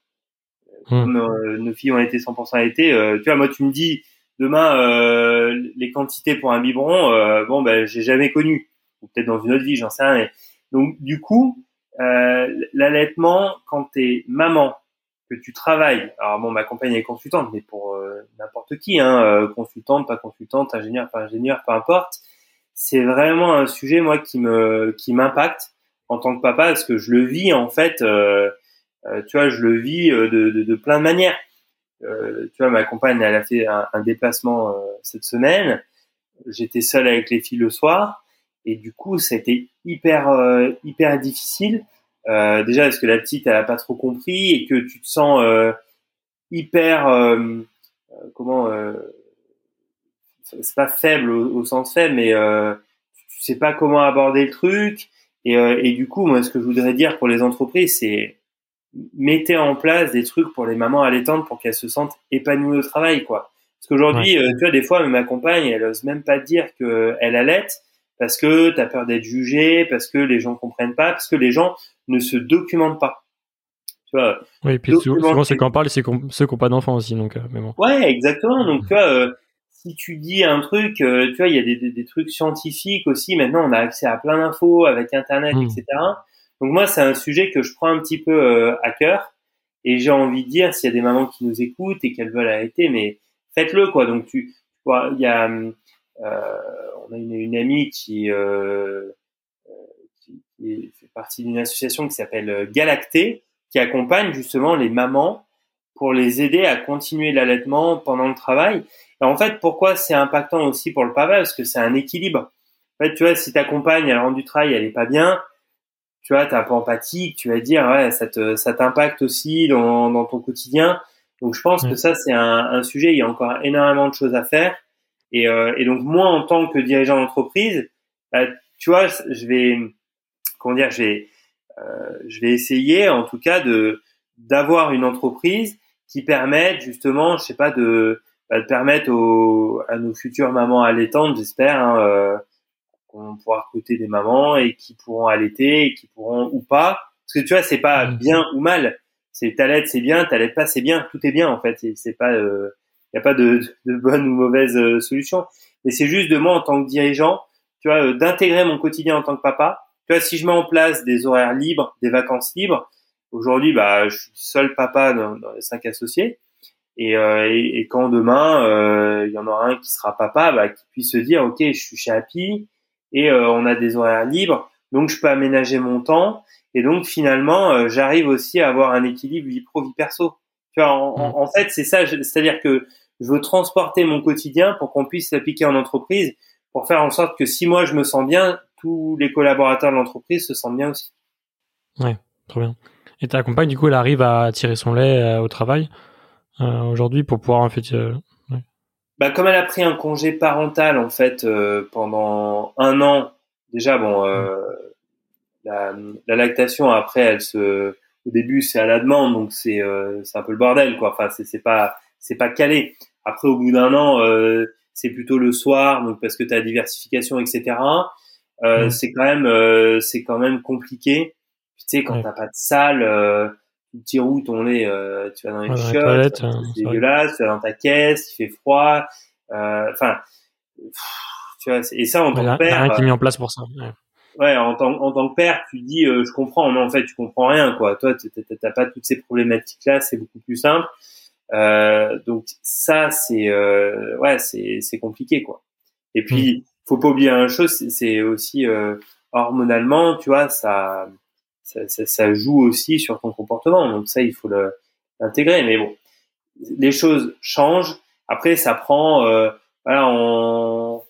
hmm. comme euh, nos filles ont été 100% été, euh, tu vois, moi, tu me dis, demain, euh, les quantités pour un biberon, euh, bon, ben, j'ai jamais connu. Ou peut-être dans une autre vie, j'en sais rien. Donc, du coup, l'allaitement, quand t'es maman, que tu travailles, alors bon, ma compagne est consultante, mais pour n'importe qui, hein, consultante, pas consultante, ingénieur, pas ingénieur, peu importe, c'est vraiment un sujet, moi, qui me, qui m'impacte en tant que papa parce que je le vis en fait euh, euh tu vois je le vis euh, de, de, de plein de manières. Euh, tu vois ma compagne elle a fait un, un déplacement cette semaine. J'étais seul avec les filles le soir. Et du coup ça a été hyper hyper difficile. Déjà parce que la petite elle a pas trop compris et que tu te sens hyper comment c'est pas faible au, au, sens faible mais tu sais pas comment aborder le truc et, euh, et, du coup, moi, ce que je voudrais dire pour les entreprises, c'est mettez en place des trucs pour les mamans allaitantes pour qu'elles se sentent épanouies au travail, quoi. Parce qu'aujourd'hui, euh, tu vois, des fois, ma compagne, elle ose même pas dire qu'elle allaite parce que tu as peur d'être jugée, parce que les gens comprennent pas, parce que les gens ne se documentent pas. Tu vois, oui, et puis souvent, c'est quand on parle, c'est ceux qui n'ont pas d'enfants aussi, donc. Euh, mais bon. Ouais, exactement. Donc, tu vois, si tu dis un truc, euh, tu vois, il y a des, des, des, trucs scientifiques aussi. Maintenant, on a accès à plein d'infos avec Internet, hmm. etc. Donc moi, c'est un sujet que je prends un petit peu euh, à cœur. Et j'ai envie de dire, s'il y a des mamans qui nous écoutent et qu'elles veulent arrêter, mais faites-le, quoi. Donc tu, vois, il y a, euh, on a une, une amie qui, qui, qui, fait partie d'une association qui s'appelle Galacté, qui accompagne justement les mamans pour les aider à continuer l'allaitement pendant le travail en fait, pourquoi c'est impactant aussi pour le papa Parce que c'est un équilibre. En fait, tu vois, si ta compagne, elle rentre du travail, elle est pas bien, tu vois, t'es un peu empathique, tu vas dire, ouais, ça te, ça t'impacte aussi dans, dans ton quotidien. Donc, je pense que ça, c'est un, un, sujet, il y a encore énormément de choses à faire. Et, euh, et donc, moi, en tant que dirigeant d'entreprise, bah, tu vois, je vais, comment dire, je vais, euh, je vais essayer, en tout cas, de d'avoir une entreprise qui permette justement, je sais pas, de va permettre aux, à nos futures mamans allaitantes, j'espère, hein, euh, qu'on pourra recruter des mamans et qui pourront allaiter et qui pourront ou pas. Parce que tu vois, c'est pas mmh. bien ou mal. C'est t'allaites, c'est bien, t'allaites pas, c'est bien. Tout est bien en fait. C'est pas, il euh, y a pas de, de bonne ou mauvaise euh, solution. Mais c'est juste de moi en tant que dirigeant, tu vois, euh, d'intégrer mon quotidien en tant que papa. Tu vois, si je mets en place des horaires libres, des vacances libres, aujourd'hui, bah, je suis seul papa dans, dans les cinq associés. Et, euh, et, et, quand demain, euh, il y en aura un qui sera papa, bah, qui puisse se dire, ok, je suis chez Happy et on a des horaires libres, donc je peux aménager mon temps et donc finalement j'arrive aussi à avoir un équilibre vie pro vie perso. Tu vois, en, en fait c'est ça, c'est-à-dire que je veux transporter mon quotidien pour qu'on puisse l'appliquer en entreprise, pour faire en sorte que si moi je me sens bien, tous les collaborateurs de l'entreprise se sentent bien aussi. Ouais, trop bien. Et ta compagne, du coup, elle arrive à tirer son lait euh, au travail? euh, aujourd'hui pour pouvoir en fait. Euh, bah, comme elle a pris un congé parental en fait pendant un an, déjà bon, la, la, lactation après, elle se, au début c'est à la demande, donc c'est c'est un peu le bordel quoi. Enfin c'est c'est pas c'est pas calé. Après, au bout d'un an, euh, c'est plutôt le soir, donc parce que tu as diversification, etc. Euh, mm. C'est quand même, euh, c'est quand même compliqué. Tu sais, quand t'as pas de salle, euh, tu tires où ton lait, euh, tu vas dans les chiottes, c'est hein, dégueulasse, tu vas dans ta caisse, il fait froid. Enfin, tu vois, et ça en tant que père. rien qui est mis en place pour ça. Ouais. Ouais, en tant, en tant que père, tu dis, je comprends, mais en fait, tu comprends rien, quoi. Toi, t'as pas toutes ces problématiques-là, c'est beaucoup plus simple. Euh, donc ça, c'est euh, ouais, c'est c'est compliqué quoi. Et puis, mm. faut pas oublier une chose, c'est aussi euh, hormonalement, tu vois, ça, ça, joue aussi sur ton comportement. Donc ça, il faut l'intégrer. Mais bon, les choses changent. Après, ça prend, euh, voilà, on,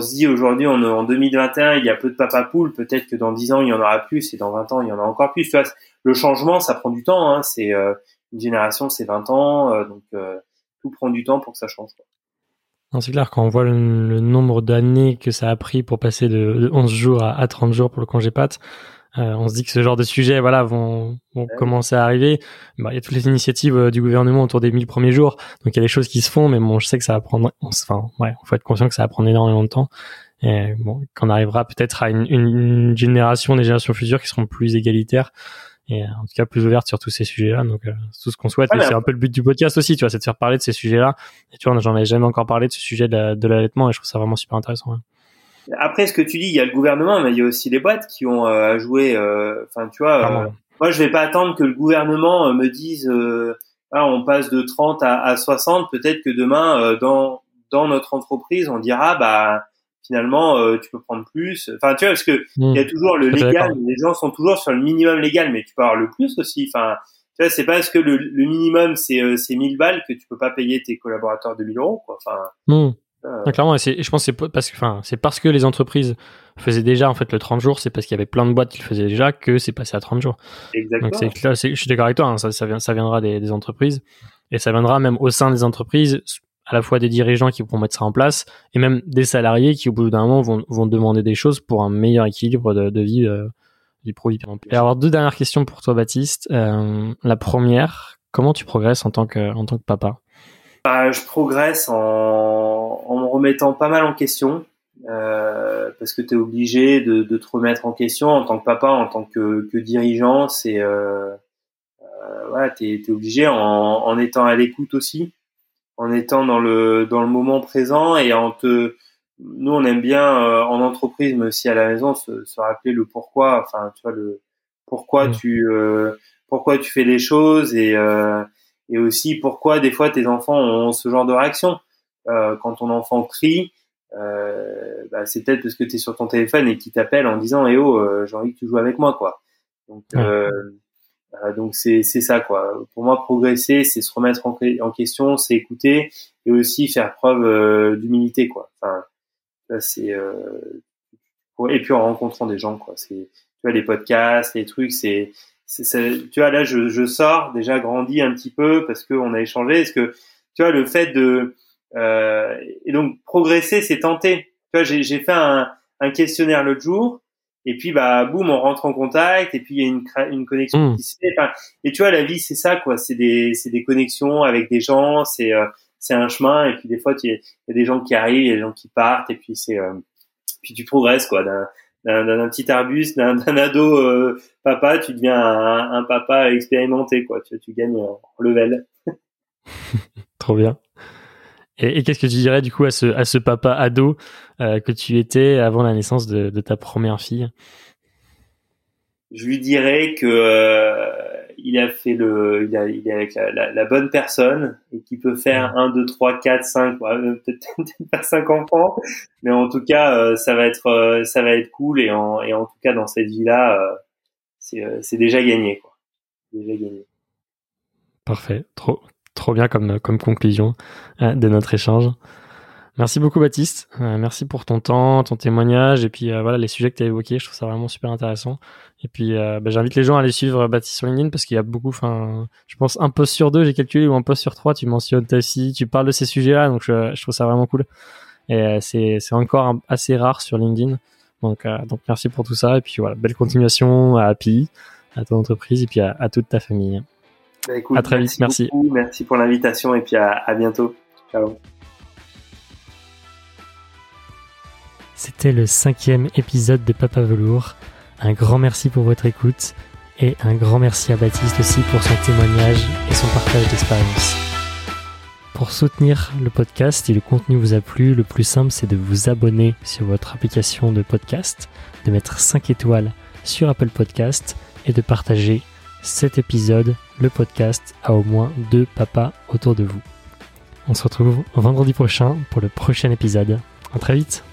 se dit aujourd'hui, en 2021, il y a peu de papa poule. Peut-être que dans 10 ans, il y en aura plus, et dans 20 ans, il y en a encore plus. Tu le changement, ça prend du temps. Hein. C'est euh, une génération, c'est 20 ans, euh, donc tout prend du temps pour que ça change. c'est clair, quand on voit le, nombre d'années que ça a pris pour passer de, 11 jours à, 30 jours pour le congé pâte, euh, on se dit que ce genre de sujets voilà, vont, vont commencer à arriver. Bah, il y a toutes les initiatives du gouvernement autour des 1000 premiers jours, donc il y a des choses qui se font, mais bon, je sais que ça va prendre... Enfin, ouais, faut être conscient que ça va prendre énormément de temps. Et bon, qu'on arrivera peut-être à une, une, génération, des générations futures qui seront plus égalitaires, et en tout cas plus ouverte sur tous ces sujets-là. Donc euh, c'est tout ce qu'on souhaite. et c'est un peu le but du podcast aussi, tu vois, c'est de faire parler de ces sujets-là. Et tu vois, j'en avais jamais encore parlé de ce sujet de l'allaitement et je trouve ça vraiment super intéressant. Après, ce que tu dis, il y a le gouvernement, mais il y a aussi les boîtes qui ont euh, à jouer. Euh, enfin, tu vois, moi je vais pas attendre que le gouvernement me dise, ah, on passe de 30 à, à 60. Peut-être que demain, dans dans notre entreprise, on dira, bah finalement euh, tu peux prendre plus enfin tu vois parce que hmm. il y a toujours le légal les gens sont toujours sur le minimum légal mais tu peux avoir le plus aussi enfin tu vois c'est pas parce que le, le minimum c'est euh, c'est 1000 balles que tu peux pas payer tes collaborateurs 2000 euros quoi enfin hmm. Euh, clairement et je pense c'est parce que enfin c'est parce que les entreprises faisaient déjà en fait le 30 jours c'est parce qu'il y avait plein de boîtes qui le faisaient déjà que c'est passé à 30 jours. Exactement. donc c'est je suis d'accord avec toi hein, ça ça, vient, ça viendra des, des entreprises. Et ça viendra même au sein des entreprises à la fois des dirigeants qui pourront mettre ça en place et même des salariés qui au bout d'un moment vont, vont demander des choses pour un meilleur équilibre de, de vie euh, du produit. Et alors deux dernières questions pour toi Baptiste. Euh, la première, comment tu progresses en tant que en tant que papa? Bah, Je progresse en, en me remettant pas mal en question. Euh, parce que tu es obligé de, de, te remettre en question en tant que papa, en tant que, que dirigeant, c'est euh, euh, voilà, t'es es obligé en, en étant à l'écoute aussi en étant dans le dans le moment présent et en te nous on aime bien euh, en entreprise mais aussi à la maison se, se, rappeler le pourquoi enfin tu vois le pourquoi mmh. tu euh, pourquoi tu fais les choses et euh, et aussi pourquoi des fois tes enfants ont ce genre de réaction quand ton enfant crie bah, c'est peut-être parce que tu es sur ton téléphone et qu'il t'appelle en disant eh oh j'ai envie que tu joues avec moi quoi donc euh, donc c'est c'est ça quoi. Pour moi, progresser, c'est se remettre en, en question, c'est écouter et aussi faire preuve euh, d'humilité quoi. Enfin, c'est euh, et puis en rencontrant des gens quoi. C'est tu vois les podcasts, les trucs, c'est tu vois là je, je sors déjà grandi un petit peu parce que on a échangé. Est-ce que tu vois le fait de euh, et donc progresser, c'est tenter. Tu vois, j'ai j'ai fait un, un questionnaire l'autre jour et puis bah boum on rentre en contact et puis il y a une une connexion mmh. qui se fait. Enfin, et tu vois la vie c'est ça quoi. C'est des c'est des connexions avec des gens c'est euh, c'est un chemin et puis des fois il y, a des gens qui arrivent il y a des gens qui partent et puis c'est euh, puis tu progresses quoi. D'un d'un petit arbuste d'un ado euh, papa tu deviens un, un, papa expérimenté quoi. Tu tu gagnes en level. Trop bien et, qu'est-ce que tu dirais du coup à ce, à ce papa ado euh, que tu étais avant la naissance de, de ta première fille? Je lui dirais que euh, il a fait le, il, a, il est avec la, la, bonne personne et qui peut faire un, deux, trois, quatre, cinq, peut-être pas cinq enfants, mais en tout cas, euh, ça va être, euh, ça va être cool et en, et en tout cas dans cette vie-là, euh, c'est, c'est déjà gagné, quoi. Déjà gagné. Parfait, trop, trop bien comme, conclusion de notre échange. Merci beaucoup Baptiste, euh, merci pour ton temps, ton témoignage et puis euh, voilà les sujets que tu as évoqués, je trouve ça vraiment super intéressant. Et puis euh, bah, j'invite les gens à aller suivre Baptiste sur LinkedIn parce qu'il y a beaucoup, enfin je pense un post sur deux j'ai calculé ou un post sur trois, tu mentionnes ta fille, tu parles de ces sujets-là, donc je, trouve ça vraiment cool. Et c'est encore assez rare sur LinkedIn, donc donc merci pour tout ça et puis voilà belle continuation à Happy, à ton entreprise et puis à toute ta famille. Bah, écoute, à très vite, merci. merci pour l'invitation et puis à, à bientôt. Ciao. C'était le cinquième épisode de Papa Velours. Un grand merci pour votre écoute et un grand merci à Baptiste aussi pour son témoignage et son partage d'expérience. Pour soutenir le podcast, si le contenu vous a plu, le plus simple c'est de vous abonner sur votre application de podcast, de mettre 5 étoiles sur Apple Podcast et de partager cet épisode, le podcast, à au moins deux papas autour de vous. On se retrouve vendredi prochain pour le prochain épisode. À très vite